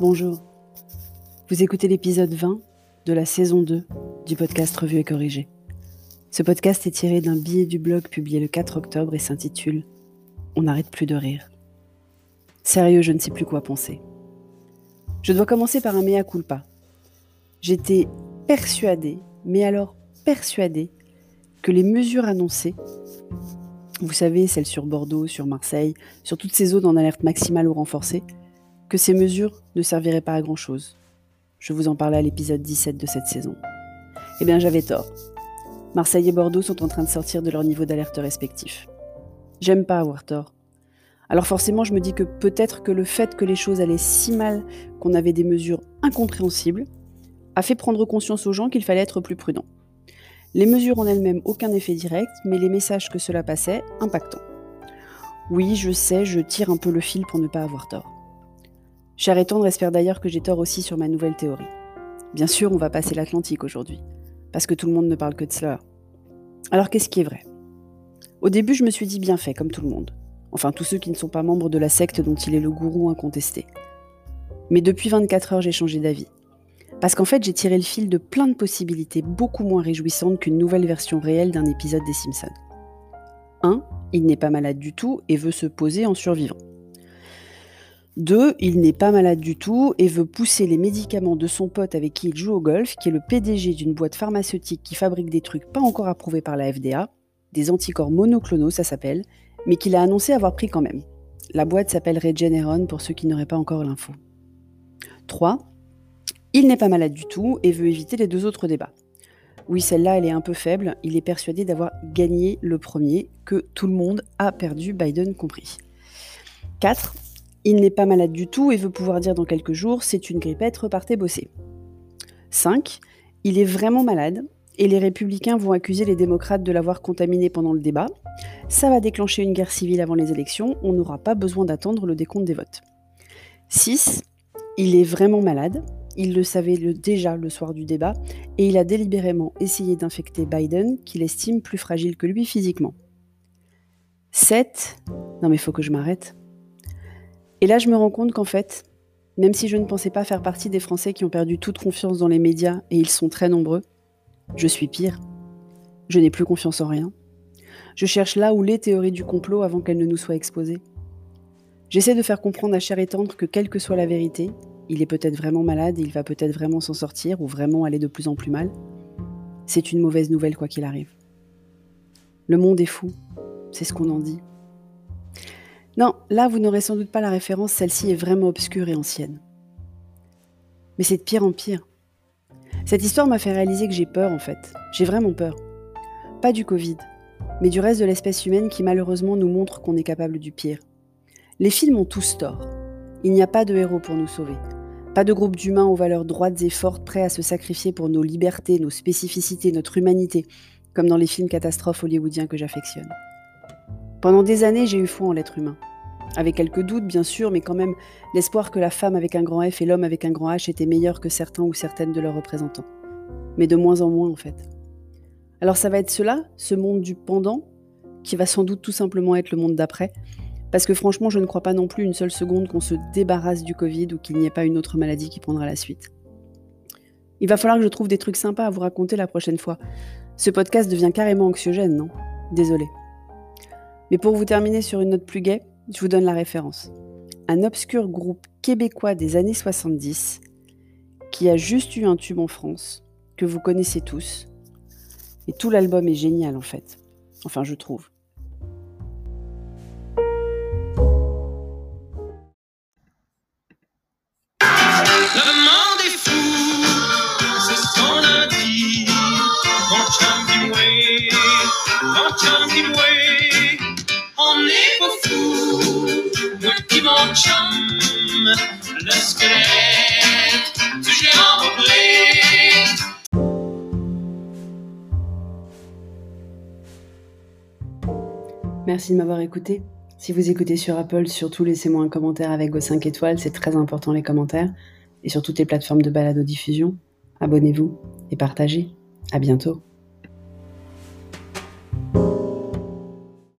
Bonjour. Vous écoutez l'épisode 20 de la saison 2 du podcast Revue et Corrigé. Ce podcast est tiré d'un billet du blog publié le 4 octobre et s'intitule On n'arrête plus de rire. Sérieux, je ne sais plus quoi penser. Je dois commencer par un mea culpa. J'étais persuadée, mais alors persuadée, que les mesures annoncées, vous savez, celles sur Bordeaux, sur Marseille, sur toutes ces zones en alerte maximale ou renforcée, que ces mesures ne serviraient pas à grand-chose. Je vous en parlais à l'épisode 17 de cette saison. Eh bien, j'avais tort. Marseille et Bordeaux sont en train de sortir de leur niveau d'alerte respectif. J'aime pas avoir tort. Alors forcément, je me dis que peut-être que le fait que les choses allaient si mal qu'on avait des mesures incompréhensibles a fait prendre conscience aux gens qu'il fallait être plus prudent. Les mesures en elles-mêmes, aucun effet direct, mais les messages que cela passait, impactants. Oui, je sais, je tire un peu le fil pour ne pas avoir tort. Cher et espère d'ailleurs que j'ai tort aussi sur ma nouvelle théorie. Bien sûr, on va passer l'Atlantique aujourd'hui parce que tout le monde ne parle que de cela. Alors qu'est-ce qui est vrai? Au début, je me suis dit bien fait, comme tout le monde. Enfin, tous ceux qui ne sont pas membres de la secte dont il est le gourou incontesté. Mais depuis 24 heures, j'ai changé d'avis. Parce qu'en fait, j'ai tiré le fil de plein de possibilités beaucoup moins réjouissantes qu'une nouvelle version réelle d'un épisode des Simpsons. 1. Il n'est pas malade du tout et veut se poser en survivant. 2. Il n'est pas malade du tout et veut pousser les médicaments de son pote avec qui il joue au golf, qui est le PDG d'une boîte pharmaceutique qui fabrique des trucs pas encore approuvés par la FDA, des anticorps monoclonaux ça s'appelle, mais qu'il a annoncé avoir pris quand même. La boîte s'appelle Regeneron pour ceux qui n'auraient pas encore l'info. 3. Il n'est pas malade du tout et veut éviter les deux autres débats. Oui, celle-là, elle est un peu faible. Il est persuadé d'avoir gagné le premier, que tout le monde a perdu, Biden compris. 4. Il n'est pas malade du tout et veut pouvoir dire dans quelques jours c'est une grippette, repartez bosser. 5. Il est vraiment malade et les républicains vont accuser les démocrates de l'avoir contaminé pendant le débat. Ça va déclencher une guerre civile avant les élections, on n'aura pas besoin d'attendre le décompte des votes. 6. Il est vraiment malade, il le savait déjà le soir du débat, et il a délibérément essayé d'infecter Biden, qu'il estime plus fragile que lui physiquement. 7. Non mais faut que je m'arrête. Et là, je me rends compte qu'en fait, même si je ne pensais pas faire partie des Français qui ont perdu toute confiance dans les médias, et ils sont très nombreux, je suis pire. Je n'ai plus confiance en rien. Je cherche là où les théories du complot avant qu'elles ne nous soient exposées. J'essaie de faire comprendre à Cher et Tendre que quelle que soit la vérité, il est peut-être vraiment malade, il va peut-être vraiment s'en sortir ou vraiment aller de plus en plus mal. C'est une mauvaise nouvelle quoi qu'il arrive. Le monde est fou, c'est ce qu'on en dit. Non, là, vous n'aurez sans doute pas la référence, celle-ci est vraiment obscure et ancienne. Mais c'est de pire en pire. Cette histoire m'a fait réaliser que j'ai peur, en fait. J'ai vraiment peur. Pas du Covid, mais du reste de l'espèce humaine qui malheureusement nous montre qu'on est capable du pire. Les films ont tous tort. Il n'y a pas de héros pour nous sauver. Pas de groupe d'humains aux valeurs droites et fortes prêts à se sacrifier pour nos libertés, nos spécificités, notre humanité, comme dans les films catastrophes hollywoodiens que j'affectionne. Pendant des années, j'ai eu foi en l'être humain. Avec quelques doutes, bien sûr, mais quand même l'espoir que la femme avec un grand F et l'homme avec un grand H étaient meilleurs que certains ou certaines de leurs représentants. Mais de moins en moins, en fait. Alors ça va être cela, ce monde du pendant, qui va sans doute tout simplement être le monde d'après, parce que franchement, je ne crois pas non plus une seule seconde qu'on se débarrasse du Covid ou qu'il n'y ait pas une autre maladie qui prendra la suite. Il va falloir que je trouve des trucs sympas à vous raconter la prochaine fois. Ce podcast devient carrément anxiogène, non? Désolé. Mais pour vous terminer sur une note plus gaie, je vous donne la référence. Un obscur groupe québécois des années 70 qui a juste eu un tube en France, que vous connaissez tous. Et tout l'album est génial en fait. Enfin, je trouve. Merci de m'avoir écouté. Si vous écoutez sur Apple, surtout laissez-moi un commentaire avec vos 5 étoiles, c'est très important les commentaires. Et sur toutes les plateformes de balado-diffusion, abonnez-vous et partagez. À bientôt.